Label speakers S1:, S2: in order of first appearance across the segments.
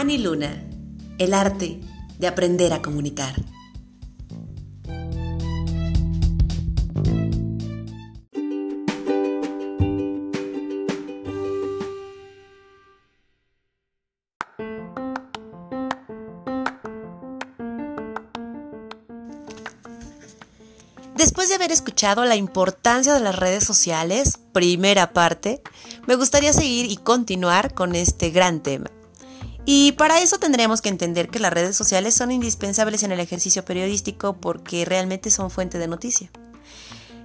S1: Annie Luna, el arte de aprender a comunicar. Después de haber escuchado la importancia de las redes sociales, primera parte, me gustaría seguir y continuar con este gran tema. Y para eso tendremos que entender que las redes sociales son indispensables en el ejercicio periodístico porque realmente son fuente de noticia.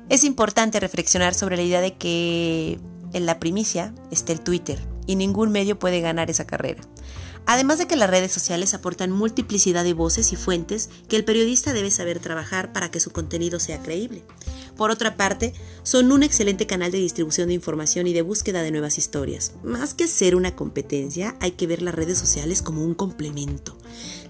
S1: Es importante reflexionar sobre la idea de que en la primicia está el Twitter y ningún medio puede ganar esa carrera. Además de que las redes sociales aportan multiplicidad de voces y fuentes que el periodista debe saber trabajar para que su contenido sea creíble. Por otra parte, son un excelente canal de distribución de información y de búsqueda de nuevas historias. Más que ser una competencia, hay que ver las redes sociales como un complemento.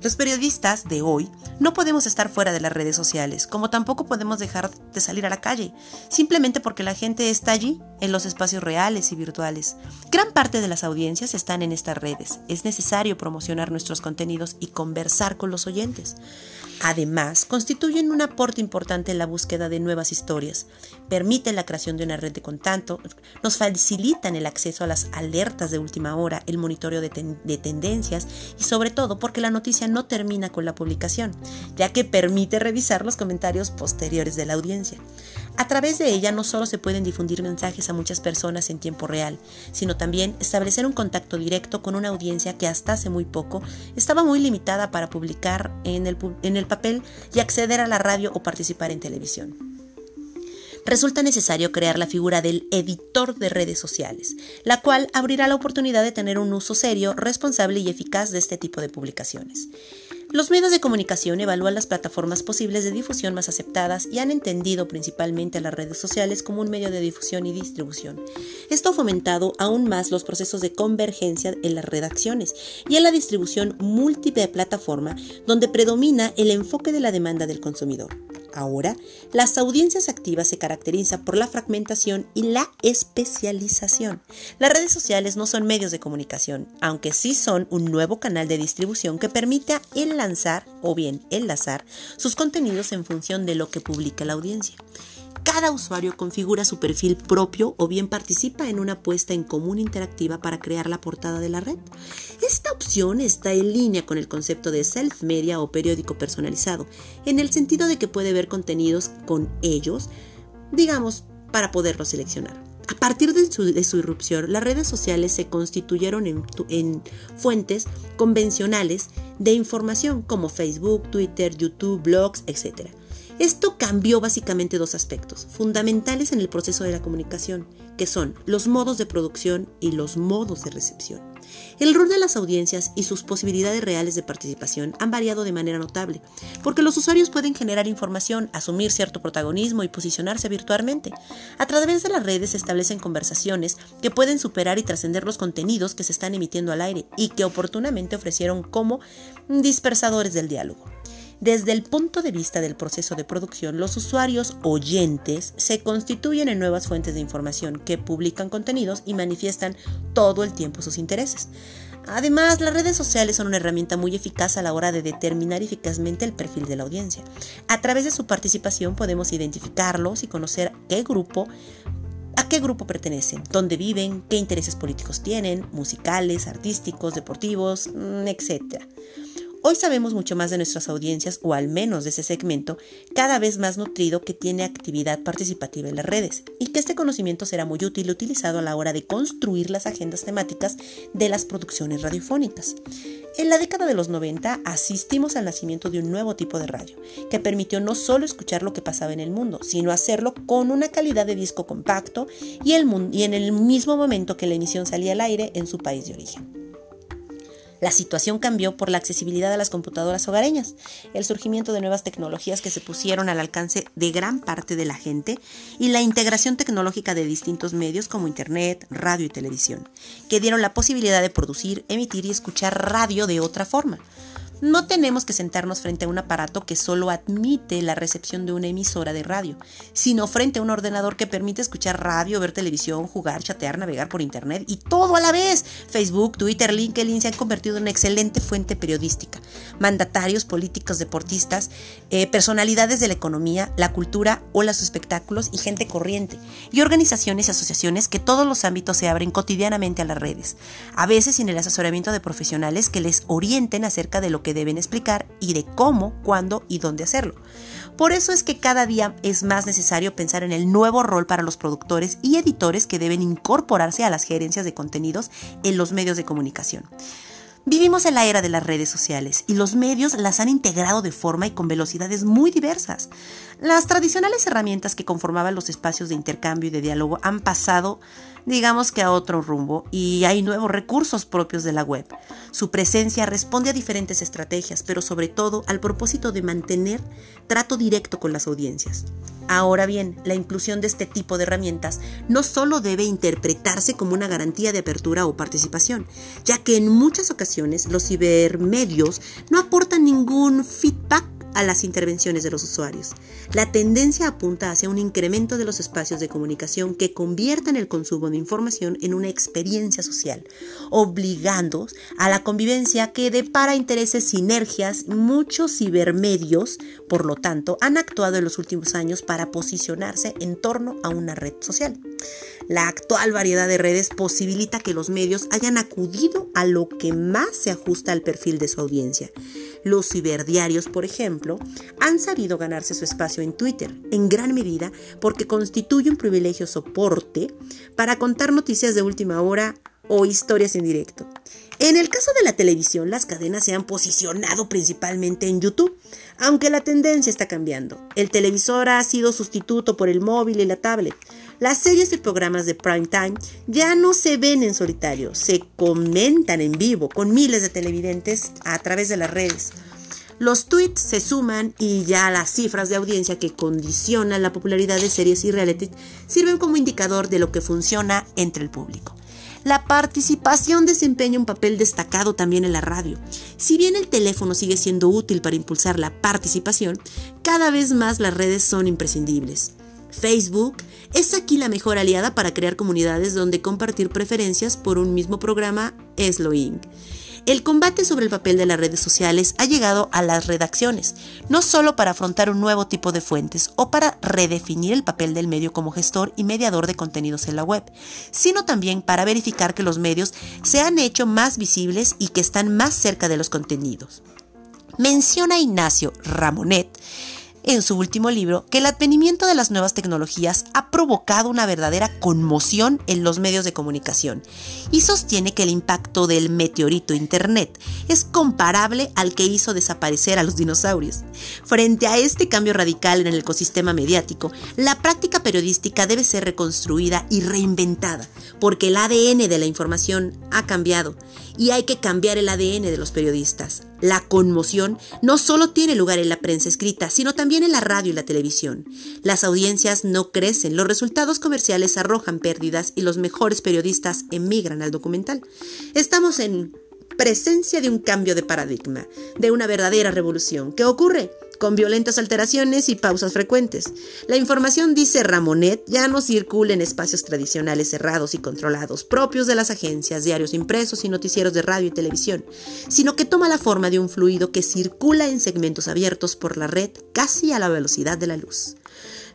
S1: Los periodistas de hoy no podemos estar fuera de las redes sociales, como tampoco podemos dejar de salir a la calle, simplemente porque la gente está allí, en los espacios reales y virtuales. Gran parte de las audiencias están en estas redes. Es necesario promocionar nuestros contenidos y conversar con los oyentes. Además, constituyen un aporte importante en la búsqueda de nuevas historias, permiten la creación de una red de contacto, nos facilitan el acceso a las alertas de última hora, el monitoreo de, de, tendencias y sobre todo porque la noticia no termina con la publicación, ya que permite revisar los comentarios posteriores de la audiencia. A través de ella no solo se pueden difundir mensajes a muchas personas en tiempo real, sino también establecer un contacto directo con una audiencia que hasta hace muy poco estaba muy limitada para publicar en el, en el papel y acceder a la radio o participar en televisión. Resulta necesario crear la figura del editor de redes sociales, la cual abrirá la oportunidad de tener un uso serio, responsable y eficaz de este tipo de publicaciones. Los medios de comunicación evalúan las plataformas posibles de difusión más aceptadas y han entendido principalmente a las redes sociales como un medio de difusión y distribución. Esto ha fomentado aún más los procesos de convergencia en las redacciones y en la distribución múltiple plataforma donde predomina el enfoque de la demanda del consumidor. Ahora, las audiencias activas se caracterizan por la fragmentación y la especialización. Las redes sociales no son medios de comunicación, aunque sí son un nuevo canal de distribución que permite enlazar o bien enlazar sus contenidos en función de lo que publica la audiencia. Cada usuario configura su perfil propio o bien participa en una puesta en común interactiva para crear la portada de la red. Opción está en línea con el concepto de self-media o periódico personalizado, en el sentido de que puede ver contenidos con ellos, digamos, para poderlos seleccionar. A partir de su, irrupción, las redes sociales se constituyeron en, fuentes convencionales de información como Facebook, Twitter, YouTube, blogs, etc. Esto cambió básicamente dos aspectos fundamentales en el proceso de la comunicación, que son los modos de producción y los modos de recepción. El rol de las audiencias y sus posibilidades reales de participación han variado de manera notable, porque los usuarios pueden generar información, asumir cierto protagonismo y posicionarse virtualmente. A través de las redes se establecen conversaciones que pueden superar y trascender los contenidos que se están emitiendo al aire y que oportunamente ofrecieron como dispersadores del diálogo. Desde el punto de vista del proceso de producción, los usuarios oyentes se constituyen en nuevas fuentes de información que publican contenidos y manifiestan todo el tiempo sus intereses. Además, las redes sociales son una herramienta muy eficaz a la hora de determinar eficazmente el perfil de la audiencia. A través de su participación podemos identificarlos y conocer qué grupo a qué grupo pertenecen, dónde viven, qué intereses políticos tienen, musicales, artísticos, deportivos, mm, etc. Hoy sabemos mucho más de nuestras audiencias, o al menos de ese segmento, cada vez más nutrido que tiene actividad participativa en las redes, y que este conocimiento será muy útil utilizado a la hora de construir las agendas temáticas de las producciones radiofónicas. En la década de los 90 asistimos al nacimiento de un nuevo tipo de radio, que permitió no solo escuchar lo que pasaba en el mundo, sino hacerlo con una calidad de disco compacto y, y en el mismo momento que la emisión salía al aire en su país de origen. La situación cambió por la accesibilidad a las computadoras hogareñas, el surgimiento de nuevas tecnologías que se pusieron al alcance de gran parte de la gente y la integración tecnológica de distintos medios como Internet, radio y televisión, que dieron la posibilidad de producir, emitir y escuchar radio de otra forma. No tenemos que sentarnos frente a un aparato que solo admite la recepción de una emisora de radio, sino frente a un ordenador que permite escuchar radio, ver televisión, jugar, chatear, navegar por internet y todo a la vez. Facebook, Twitter, LinkedIn se han convertido en una excelente fuente periodística. Mandatarios, políticos, deportistas, eh, personalidades de la economía, la cultura o los espectáculos y gente corriente. Y organizaciones y asociaciones que todos los ámbitos se abren cotidianamente a las redes. A veces sin el asesoramiento de profesionales que les orienten acerca de lo que deben explicar y de cómo, cuándo y dónde hacerlo. Por eso es que cada día es más necesario pensar en el nuevo rol para los productores y editores que deben incorporarse a las gerencias de contenidos en los medios de comunicación. Vivimos en la era de las redes sociales y los medios las han integrado de forma y con velocidades muy diversas. Las tradicionales herramientas que conformaban los espacios de intercambio y de diálogo han pasado digamos que a otro rumbo y hay nuevos recursos propios de la web. Su presencia responde a diferentes estrategias, pero sobre todo al propósito de mantener trato directo con las audiencias. Ahora bien, la inclusión de este tipo de herramientas no solo debe interpretarse como una garantía de apertura o participación, ya que en muchas ocasiones los cibermedios no aportan ningún feedback a las intervenciones de los usuarios. La tendencia apunta hacia un incremento de los espacios de comunicación que conviertan el consumo de información en una experiencia social, obligando a la convivencia que depara intereses, sinergias, muchos cibermedios, por lo tanto, han actuado en los últimos años para posicionarse en torno a una red social. La actual variedad de redes posibilita que los medios hayan acudido a lo que más se ajusta al perfil de su audiencia. Los ciberdiarios, por ejemplo, han sabido ganarse su espacio en Twitter, en gran medida porque constituye un privilegio soporte para contar noticias de última hora o historias en directo. En el caso de la televisión, las cadenas se han posicionado principalmente en YouTube, aunque la tendencia está cambiando. El televisor ha sido sustituto por el móvil y la tablet. Las series y programas de prime time ya no se ven en solitario, se comentan en vivo con miles de televidentes a través de las redes. Los tweets se suman y ya las cifras de audiencia que condicionan la popularidad de series y reality sirven como indicador de lo que funciona entre el público. La participación desempeña un papel destacado también en la radio. Si bien el teléfono sigue siendo útil para impulsar la participación, cada vez más las redes son imprescindibles. Facebook es aquí la mejor aliada para crear comunidades donde compartir preferencias por un mismo programa es lo el combate sobre el papel de las redes sociales ha llegado a las redacciones, no solo para afrontar un nuevo tipo de fuentes o para redefinir el papel del medio como gestor y mediador de contenidos en la web, sino también para verificar que los medios se han hecho más visibles y que están más cerca de los contenidos. Menciona Ignacio Ramonet en su último libro que el advenimiento de las nuevas tecnologías ha provocado una verdadera conmoción en los medios de comunicación y sostiene que el impacto del meteorito Internet es comparable al que hizo desaparecer a los dinosaurios. Frente a este cambio radical en el ecosistema mediático, la práctica periodística debe ser reconstruida y reinventada, porque el ADN de la información ha cambiado y hay que cambiar el ADN de los periodistas. La conmoción no solo tiene lugar en la prensa escrita, sino también en la radio y la televisión. Las audiencias no crecen, los resultados comerciales arrojan pérdidas y los mejores periodistas emigran al documental. Estamos en presencia de un cambio de paradigma, de una verdadera revolución. ¿Qué ocurre? Con violentas alteraciones y pausas frecuentes. La información, dice Ramonet, ya no circula en espacios tradicionales cerrados y controlados, propios de las agencias, diarios impresos y noticieros de radio y televisión, sino que toma la forma de un fluido que circula en segmentos abiertos por la red casi a la velocidad de la luz.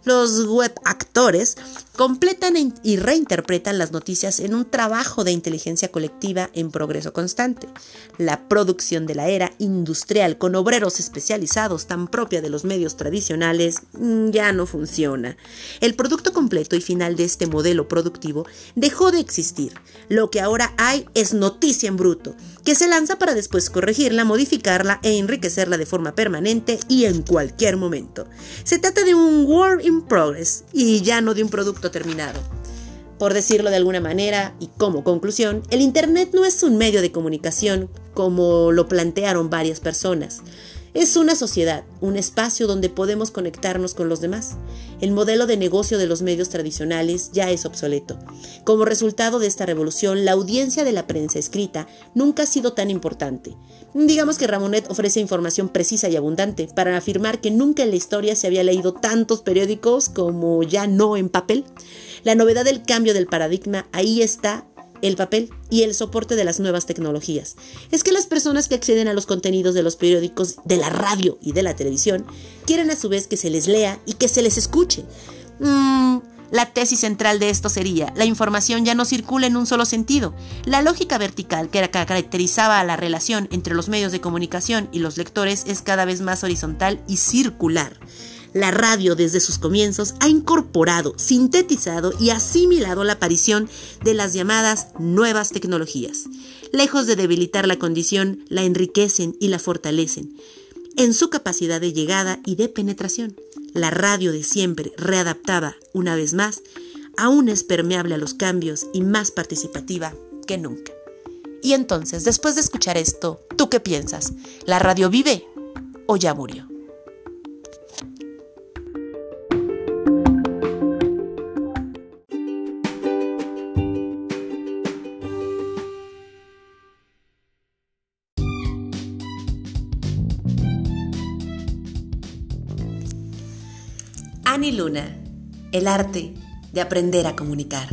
S1: Los web actores completan y reinterpretan las noticias en un trabajo de inteligencia colectiva en progreso constante. La producción de la era industrial con obreros especializados tan propia de los medios tradicionales mm, ya no funciona. El producto completo y final de este modelo productivo dejó de existir. Lo que ahora hay es noticia en bruto, que se lanza para después corregirla, modificarla e enriquecerla de forma permanente y en cualquier momento. Se trata de un work in progress y ya no de un producto terminado. Por decirlo de alguna manera, y como conclusión, el Internet no es un medio de comunicación como lo plantearon varias personas. Es una sociedad, un espacio donde podemos conectarnos con los demás. El modelo de negocio de los medios tradicionales ya es obsoleto. Como resultado de esta revolución, la audiencia de la prensa escrita nunca ha sido tan importante. Digamos que Ramonet ofrece información precisa y abundante para afirmar que nunca en la historia se había leído tantos periódicos como ya no en papel. La novedad del cambio del paradigma ahí está el papel y el soporte de las nuevas tecnologías. Es que las personas que acceden a los contenidos de los periódicos, de la radio y de la televisión, quieren a su vez que se les lea y que se les escuche. Mm, la tesis central de esto sería, la información ya no circula en un solo sentido. La lógica vertical que caracterizaba a la relación entre los medios de comunicación y los lectores es cada vez más horizontal y circular. La radio desde sus comienzos ha incorporado, sintetizado y asimilado la aparición de las llamadas nuevas tecnologías. Lejos de debilitar la condición, la enriquecen y la fortalecen en su capacidad de llegada y de penetración. La radio de siempre, readaptada una vez más, aún es permeable a los cambios y más participativa que nunca. Y entonces, después de escuchar esto, ¿tú qué piensas? ¿La radio vive o ya murió? Ani Luna, el arte de aprender a comunicar.